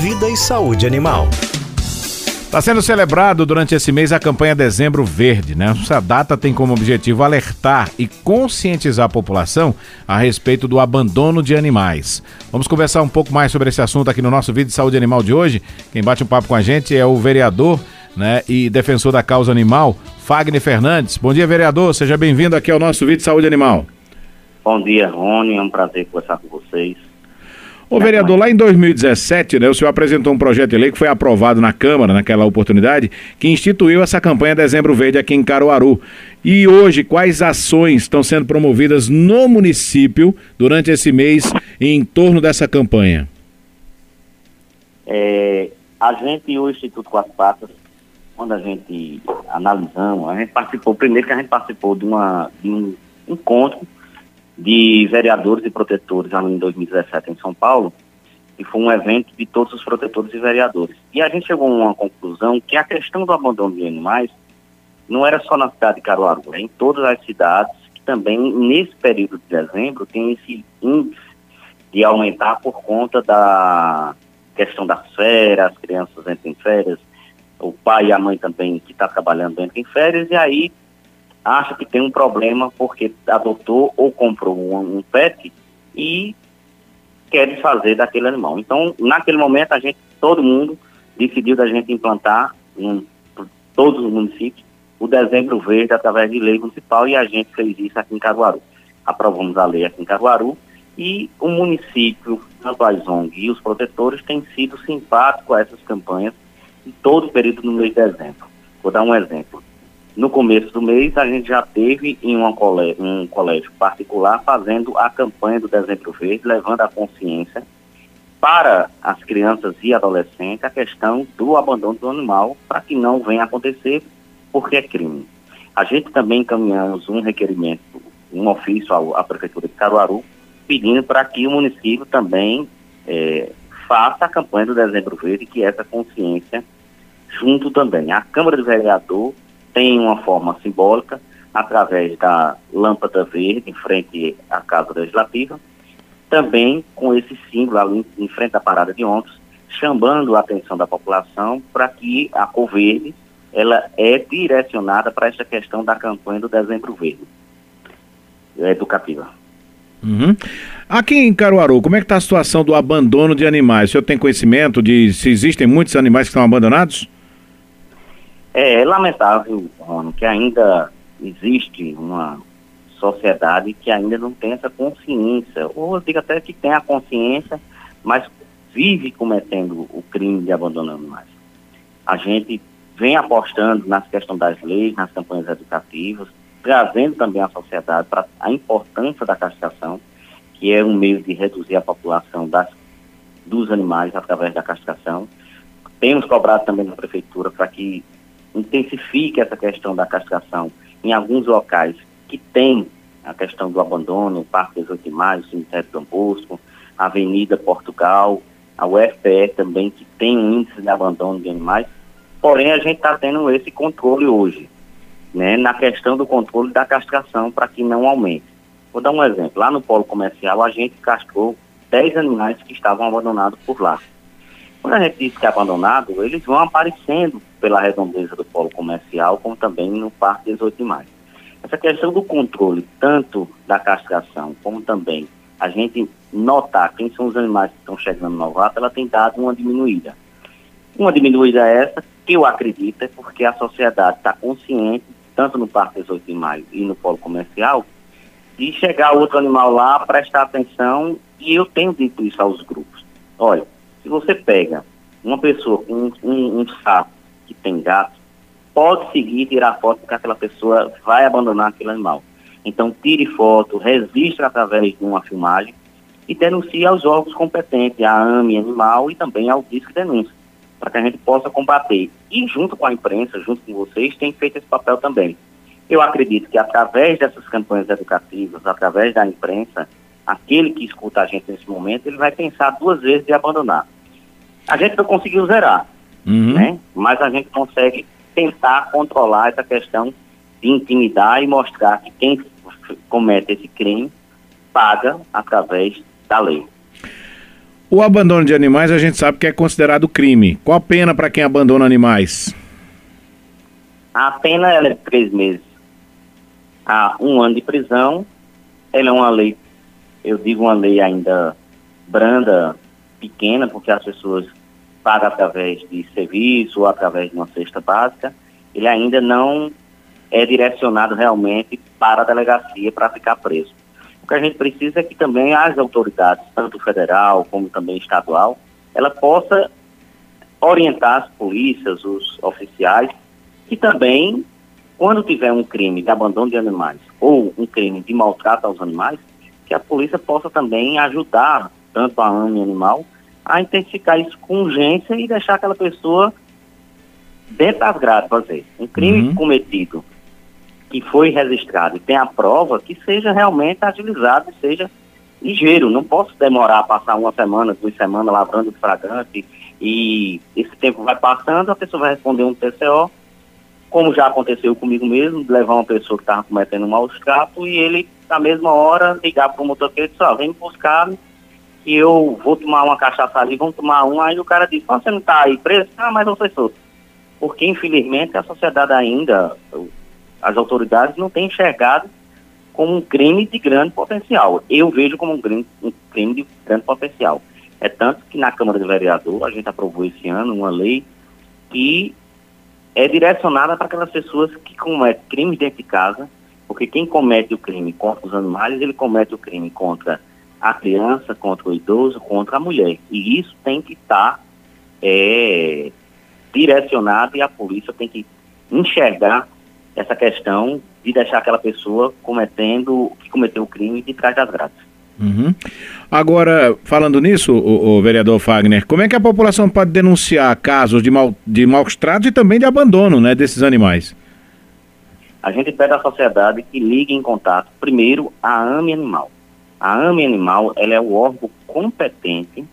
Vida e Saúde Animal. Está sendo celebrado durante esse mês a campanha Dezembro Verde, né? Essa data tem como objetivo alertar e conscientizar a população a respeito do abandono de animais. Vamos conversar um pouco mais sobre esse assunto aqui no nosso vídeo de saúde animal de hoje. Quem bate um papo com a gente é o vereador né, e defensor da causa animal, Fagner Fernandes. Bom dia, vereador. Seja bem-vindo aqui ao nosso vídeo de saúde animal. Bom dia, Rony. É um prazer conversar com vocês. Ô vereador, lá em 2017, né, o senhor apresentou um projeto de lei que foi aprovado na Câmara naquela oportunidade, que instituiu essa campanha Dezembro Verde aqui em Caruaru. E hoje, quais ações estão sendo promovidas no município durante esse mês em torno dessa campanha? É, a gente e o Instituto Quatro Patas, quando a gente analisamos, a gente participou, primeiro que a gente participou de, uma, de um encontro de vereadores e protetores ali em 2017 em São Paulo, e foi um evento de todos os protetores e vereadores. E a gente chegou a uma conclusão que a questão do abandono de animais não era só na cidade de Caruaru, é em todas as cidades, que também nesse período de dezembro tem esse índice de aumentar por conta da questão das férias, as crianças entram em férias, o pai e a mãe também que está trabalhando entram em férias, e aí acha que tem um problema porque adotou ou comprou um, um pet e quer desfazer daquele animal. Então, naquele momento, a gente, todo mundo, decidiu da gente implantar em todos os municípios o dezembro verde através de lei municipal e a gente fez isso aqui em Caruaru. Aprovamos a lei aqui em Caruaru e o município, tanto a ZONG e os protetores têm sido simpáticos a essas campanhas em todo o período do mês de dezembro. Vou dar um exemplo. No começo do mês, a gente já teve em uma colégio, um colégio particular fazendo a campanha do Dezembro Verde, levando a consciência para as crianças e adolescentes a questão do abandono do animal para que não venha acontecer porque é crime. A gente também encaminhamos um requerimento, um ofício à, Prefeitura de Caruaru, pedindo para que o município também é, faça a campanha do Dezembro Verde, que essa consciência junto também. A Câmara do Vereador tem uma forma simbólica através da lâmpada verde em frente à Casa Legislativa, também com esse símbolo ali em frente à parada de ônibus, chamando a atenção da população para que a cor verde ela é direcionada para essa questão da campanha do Dezembro Verde educativa. Uhum. Aqui em Caruaru, como é que está a situação do abandono de animais? O senhor tem conhecimento de se existem muitos animais que estão abandonados? É, lamentável, Rono, que ainda existe uma sociedade que ainda não tem essa consciência, ou eu digo até que tem a consciência, mas vive cometendo o crime de abandonar animais. A gente vem apostando nas questões das leis, nas campanhas educativas, trazendo também a sociedade para a importância da castração, que é um meio de reduzir a população das, dos animais através da castração. Temos cobrado também na prefeitura para que intensifique essa questão da castração em alguns locais que tem a questão do abandono, o Parque 18 de o Cemitério Dom Bosco, a Avenida Portugal, a UFPE também, que tem um índice de abandono de animais, porém a gente está tendo esse controle hoje, né, na questão do controle da castração para que não aumente. Vou dar um exemplo, lá no polo comercial a gente castrou 10 animais que estavam abandonados por lá. Quando a gente diz que é abandonado, eles vão aparecendo pela redondeza do polo comercial, como também no Parque 18 de Maio. Essa questão do controle, tanto da castração, como também a gente notar quem são os animais que estão chegando no novato, ela tem dado uma diminuída. Uma diminuída essa, que eu acredito, é porque a sociedade está consciente, tanto no Parque 18 de Maio e no polo comercial, de chegar outro animal lá, prestar atenção, e eu tenho dito isso aos grupos. Olha, se você pega uma pessoa com um, um, um saco que tem gato, pode seguir tirar foto porque aquela pessoa vai abandonar aquele animal. Então tire foto, registre através de uma filmagem e denuncie aos órgãos competentes, a AME Animal e também ao Disque Denúncia, para que a gente possa combater. E junto com a imprensa, junto com vocês, tem feito esse papel também. Eu acredito que através dessas campanhas educativas, através da imprensa, aquele que escuta a gente nesse momento, ele vai pensar duas vezes de abandonar. A gente não conseguiu zerar, uhum. né? mas a gente consegue tentar controlar essa questão de intimidar e mostrar que quem comete esse crime paga através da lei. O abandono de animais a gente sabe que é considerado crime. Qual a pena para quem abandona animais? A pena é de três meses a um ano de prisão. Ela é uma lei, eu digo uma lei ainda branda, pequena, porque as pessoas pagam através de serviço ou através de uma cesta básica. Ele ainda não é direcionado realmente para a delegacia para ficar preso. O que a gente precisa é que também as autoridades, tanto federal como também estadual, ela possa orientar as polícias, os oficiais, que também, quando tiver um crime de abandono de animais ou um crime de maltrato aos animais, que a polícia possa também ajudar tanto a AME animal a intensificar isso com urgência e deixar aquela pessoa dentro das grades fazer. Um crime uhum. cometido que foi registrado e tem a prova, que seja realmente agilizado e seja ligeiro. Não posso demorar a passar uma semana, duas semanas lavrando o flagrante e esse tempo vai passando, a pessoa vai responder um TCO, como já aconteceu comigo mesmo, levar uma pessoa que estava cometendo um mau trato e ele, na mesma hora, ligar para o motoqueiro e dizer, ó, vem buscar que eu vou tomar uma cachaça ali, vamos tomar um, aí o cara diz, você não está aí preso? Ah, mas eu sou solto. Porque, infelizmente, a sociedade ainda, as autoridades não têm enxergado como um crime de grande potencial. Eu vejo como um crime, um crime de grande potencial. É tanto que na Câmara de Vereador a gente aprovou esse ano uma lei que é direcionada para aquelas pessoas que cometem crimes dentro de casa, porque quem comete o crime contra os animais, ele comete o crime contra a criança, contra o idoso, contra a mulher. E isso tem que estar tá, é, direcionado e a polícia tem que enxergar essa questão de deixar aquela pessoa cometendo, que cometeu o crime de trás das grades. Uhum. Agora, falando nisso, o, o, vereador Fagner, como é que a população pode denunciar casos de, mal, de maus tratos e também de abandono né, desses animais? A gente pede à sociedade que ligue em contato, primeiro, a AME Animal. A AME Animal ela é o órgão competente,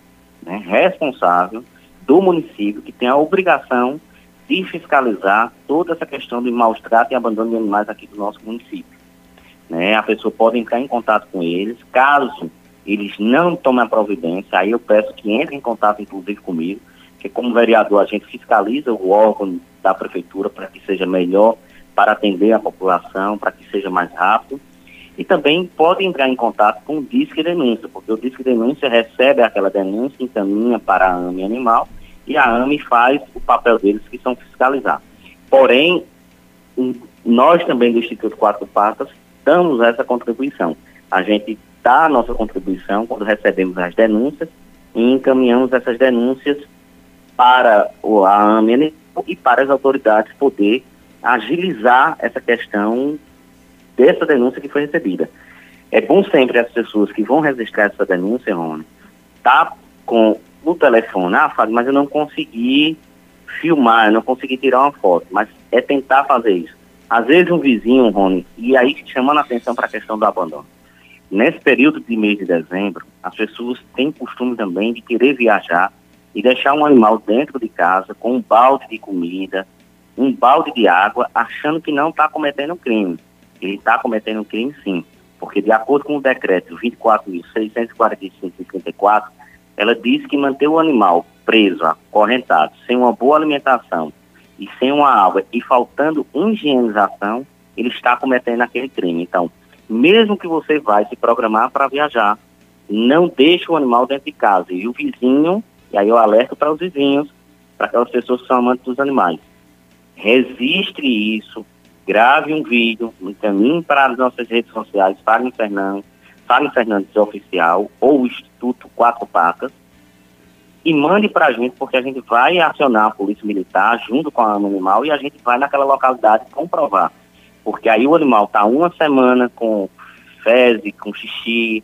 né, responsável do município, que tem a obrigação de fiscalizar toda essa questão de maus trato e abandono de animais aqui do nosso município. Né? A pessoa pode entrar em contato com eles, caso eles não tomem a providência, aí eu peço que entre em contato, inclusive comigo, que como vereador a gente fiscaliza o órgão da prefeitura para que seja melhor para atender a população, para que seja mais rápido. E também pode entrar em contato com o Disque Denúncia, porque o Disque Denúncia recebe aquela denúncia, encaminha para a AME Animal e a AME faz o papel deles, que são fiscalizar. Porém, nós também do Instituto Quatro Patas damos essa contribuição. A gente dá a nossa contribuição quando recebemos as denúncias e encaminhamos essas denúncias para a AME e para as autoridades poder agilizar essa questão dessa denúncia que foi recebida. É bom sempre as pessoas que vão registrar essa denúncia, Rony, tá com o telefone, ah, Fábio, mas eu não consegui filmar, eu não consegui tirar uma foto, mas é tentar fazer isso. Às vezes um vizinho, Rony, e aí chamando a atenção para a questão do abandono. Nesse período de mês de dezembro, as pessoas têm costume também de querer viajar e deixar um animal dentro de casa com um balde de comida, um balde de água, achando que não está cometendo crime. Ele está cometendo um crime sim, porque de acordo com o decreto 24.645-54, ela diz que manter o animal preso, acorrentado, sem uma boa alimentação e sem uma água e faltando higienização, ele está cometendo aquele crime. Então, mesmo que você vai se programar para viajar, não deixe o animal dentro de casa. E o vizinho, e aí eu alerto para os vizinhos, para aquelas pessoas que são amantes dos animais. Registre isso, grave um vídeo, encaminhe para as nossas redes sociais, Fagner Fernandes, Fagner Fernandes Oficial ou Instituto Quatro Patas, e mande para a gente, porque a gente vai acionar a Polícia Militar junto com a animal e a gente vai naquela localidade comprovar. Porque aí o animal está uma semana com fezes, com xixi,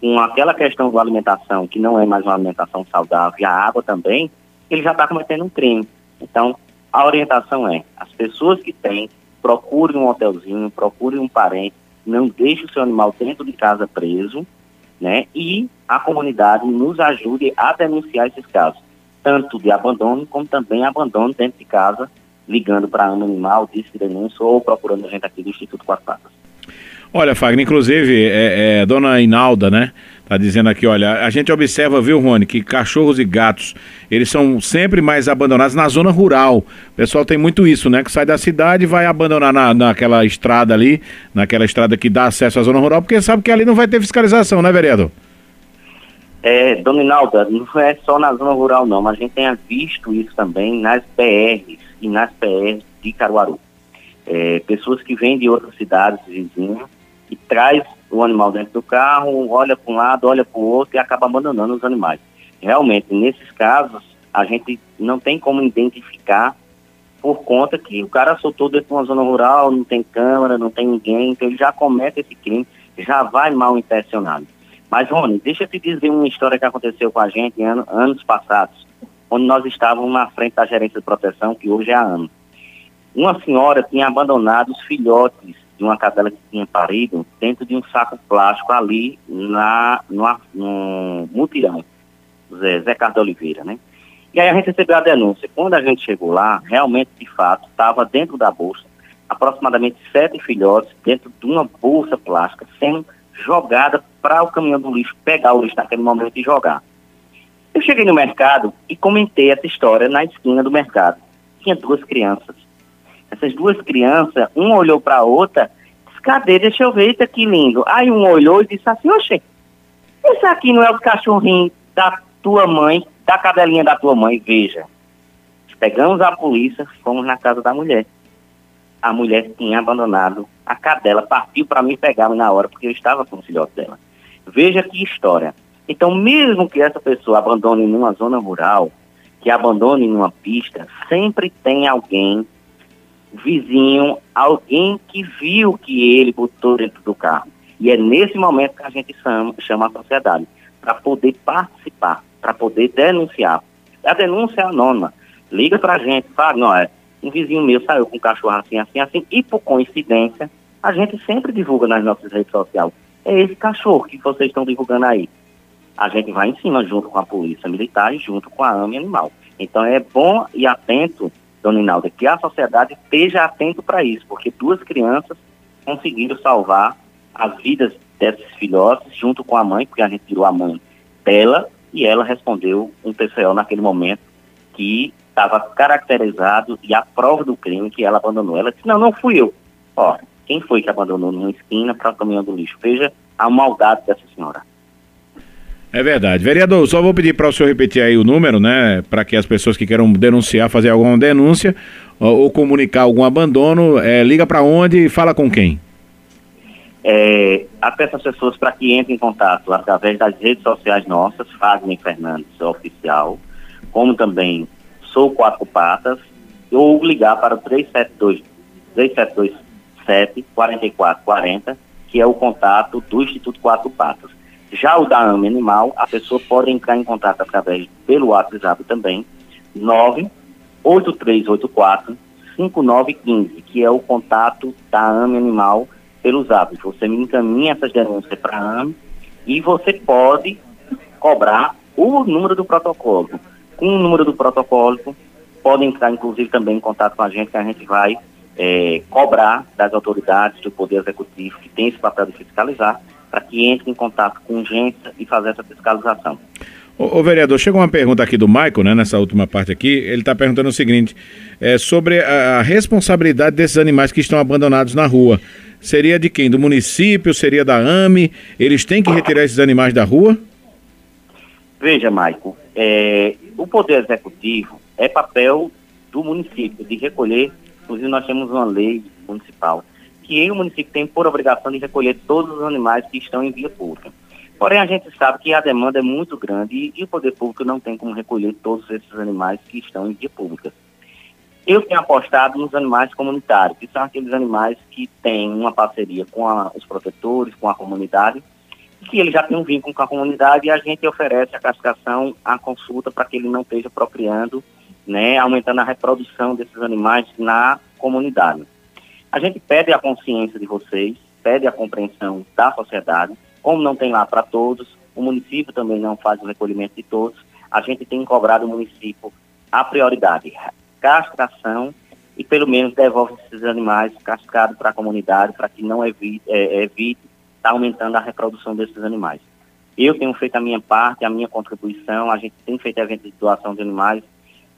com aquela questão da alimentação, que não é mais uma alimentação saudável, e a água também, ele já está cometendo um crime. Então, a orientação é, as pessoas que têm, procurem um hotelzinho, procurem um parente, não deixe o seu animal dentro de casa preso, né? E a comunidade nos ajude a denunciar esses casos, tanto de abandono como também abandono dentro de casa, ligando para a Animal, Disque Denúncia ou procurando a gente aqui do Instituto Quatro Patas. Olha, Fagner, inclusive, é, é, dona Inalda, né? Tá dizendo aqui, olha, a gente observa, viu, Rony, que cachorros e gatos, eles são sempre mais abandonados na zona rural. O pessoal tem muito isso, né? Que sai da cidade e vai abandonar na, naquela estrada ali, naquela estrada que dá acesso à zona rural, porque sabe que ali não vai ter fiscalização, né, vereador? É, dona Inalda, não é só na zona rural não, mas a gente tem visto isso também nas PRs e nas PRs de Caruaru. É, pessoas que vêm de outras cidades vizinhas e traz o animal dentro do carro, olha para um lado, olha para o outro e acaba abandonando os animais. Realmente, nesses casos, a gente não tem como identificar por conta que o cara soltou dentro de uma zona rural, não tem câmera, não tem ninguém, então ele já comete esse crime, já vai mal intencionado. Mas, Rony, deixa eu te dizer uma história que aconteceu com a gente ano, anos passados, onde nós estávamos na frente da gerência de proteção, que hoje é a ANO. Uma senhora tinha abandonado os filhotes de uma cadela que tinha parido dentro de um saco plástico ali na, no, no mutirão, Zé, Zé Carlos Oliveira, né? E aí a gente recebeu a denúncia. Quando a gente chegou lá, realmente, de fato, estava dentro da bolsa aproximadamente sete filhotes dentro de uma bolsa plástica sendo jogada para o caminhão do lixo pegar o lixo naquele momento e jogar. Eu cheguei no mercado e comentei essa história na esquina do mercado. Tinha duas crianças essas duas crianças, uma olhou para a outra, disse, cadê? Deixa eu ver, eita que lindo. Aí um olhou e disse assim, oxe, esse aqui não é o cachorrinho da tua mãe, da cadelinha da tua mãe, veja. Pegamos a polícia, fomos na casa da mulher. A mulher tinha abandonado a cadela, partiu para mim pegar na hora, porque eu estava com o filhote dela. Veja que história. Então, mesmo que essa pessoa abandone numa zona rural, que abandone numa pista, sempre tem alguém vizinho, alguém que viu que ele botou dentro do carro. E é nesse momento que a gente chama, chama a sociedade, para poder participar, para poder denunciar. A denúncia é anônima. Liga para a gente, fala, não, é, um vizinho meu saiu com um cachorro assim, assim, assim, e por coincidência, a gente sempre divulga nas nossas redes sociais. É esse cachorro que vocês estão divulgando aí. A gente vai em cima junto com a polícia militar e junto com a AME Animal. Então é bom e atento Dona Inalda, que a sociedade esteja atento para isso, porque duas crianças conseguiram salvar as vidas desses filhotes junto com a mãe, porque a gente tirou a mãe dela e ela respondeu um TCO naquele momento que estava caracterizado e a prova do crime que ela abandonou. Ela disse, não, não fui eu. Ó, quem foi que abandonou numa esquina para o caminhão do lixo? Veja a maldade dessa senhora. É verdade. Vereador, só vou pedir para o senhor repetir aí o número, né? Para que as pessoas que queiram denunciar, fazer alguma denúncia ou, ou comunicar algum abandono, é, liga para onde e fala com quem? É, essas pessoas para que entrem em contato através das redes sociais nossas, Fagner Fernandes Oficial, como também Sou Quatro Patas, ou ligar para o 372 3727 4440, que é o contato do Instituto Quatro Patas. Já o da AME Animal, a pessoa pode entrar em contato através pelo WhatsApp também, 98384 5915, que é o contato da AME Animal pelo Zap. Você me encaminha essas denúncias para a AME e você pode cobrar o número do protocolo. Com o número do protocolo, pode entrar inclusive também em contato com a gente, que a gente vai é, cobrar das autoridades do Poder Executivo, que tem esse papel de fiscalizar, para que entre em contato com urgência e fazer essa fiscalização. Ô, ô, vereador, chegou uma pergunta aqui do Michael, né, nessa última parte aqui. Ele está perguntando o seguinte: é, sobre a, a, responsabilidade desses animais que estão abandonados na rua. Seria de quem? Do município? Seria da AME? Eles têm que retirar esses animais da rua? Veja, Michael, é, o Poder Executivo é papel do município de recolher. Inclusive, nós temos uma lei municipal que o município tem por obrigação de recolher todos os animais que estão em via pública. Porém, a gente sabe que a demanda é muito grande e, e o poder público não tem como recolher todos esses animais que estão em via pública. Eu tenho apostado nos animais comunitários, que são aqueles animais que têm uma parceria com a, os protetores, com a comunidade, que ele já tem um vínculo com a comunidade e a gente oferece a classificação, a consulta para que ele não esteja apropriando, né, aumentando a reprodução desses animais na comunidade. A gente pede a consciência de vocês, pede a compreensão da sociedade. Como não tem lá para todos, o município também não faz o recolhimento de todos, a gente tem cobrado o município a prioridade, castração e pelo menos devolve esses animais cascados para a comunidade para que não evite, é, evite estar tá aumentando a reprodução desses animais. Eu tenho feito a minha parte, a minha contribuição, a gente tem feito eventos de doação de animais,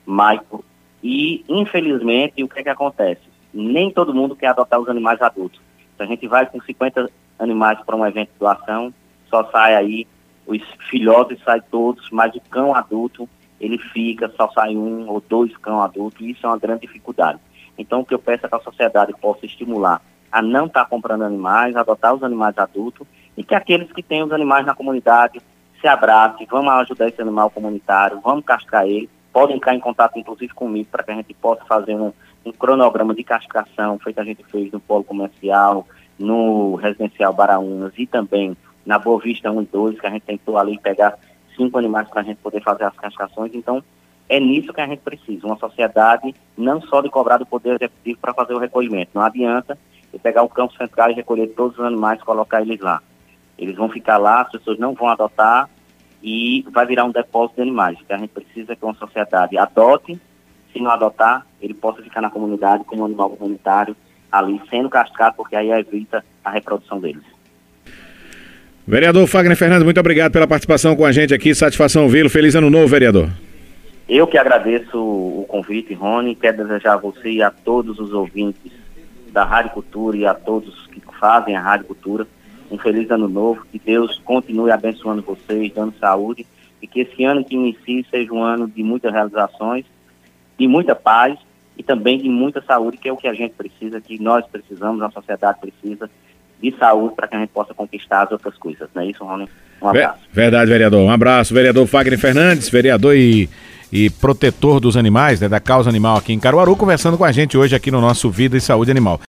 Maico, e infelizmente o que é que acontece? Nem todo mundo quer adotar os animais adultos. Se a gente vai com 50 animais para um evento de doação, só sai aí, os filhotes saem todos, mas o cão adulto, ele fica, só sai um ou dois cão adultos, e isso é uma grande dificuldade. Então, o que eu peço é que a sociedade possa estimular a não estar tá comprando animais, adotar os animais adultos, e que aqueles que têm os animais na comunidade se abracem, vamos ajudar esse animal comunitário, vamos castrar ele, podem entrar em contato, inclusive, comigo, para que a gente possa fazer um, um cronograma de castração, feito a gente fez no polo comercial, no residencial Baraunas e também na Boa Vista 1 e 2, que a gente tentou ali pegar cinco animais para a gente poder fazer as castrações. Então, é nisso que a gente precisa, uma sociedade não só de cobrar do Poder Executivo para fazer o recolhimento. Não adianta eu pegar o campo central e recolher todos os animais e colocar eles lá. Eles vão ficar lá, as pessoas não vão adotar e vai virar um depósito de animais. O que a gente precisa é que uma sociedade adote se não adotar, ele possa ficar na comunidade como um animal comunitário, ali sendo castrado, porque aí evita a reprodução deles. Vereador Fagner Fernandes, muito obrigado pela participação com a gente aqui. Satisfação vê-lo. Feliz ano novo, vereador. Eu que agradeço o convite, Rony. Quero desejar a você e a todos os ouvintes da Rádio Cultura e a todos que fazem a Rádio Cultura um feliz ano novo. Que Deus continue abençoando vocês, dando saúde. E que esse ano que inicie seja um ano de muitas realizações de muita paz e também de muita saúde, que é o que a gente precisa, que nós precisamos, a sociedade precisa de saúde para que a gente possa conquistar as outras coisas. Não é isso, Rony? Um abraço. Verdade, vereador. Um abraço, vereador Fagner Fernandes, vereador e, e protetor dos animais, né, da causa animal aqui em Caruaru, conversando com a gente hoje aqui no nosso Vida e Saúde Animal.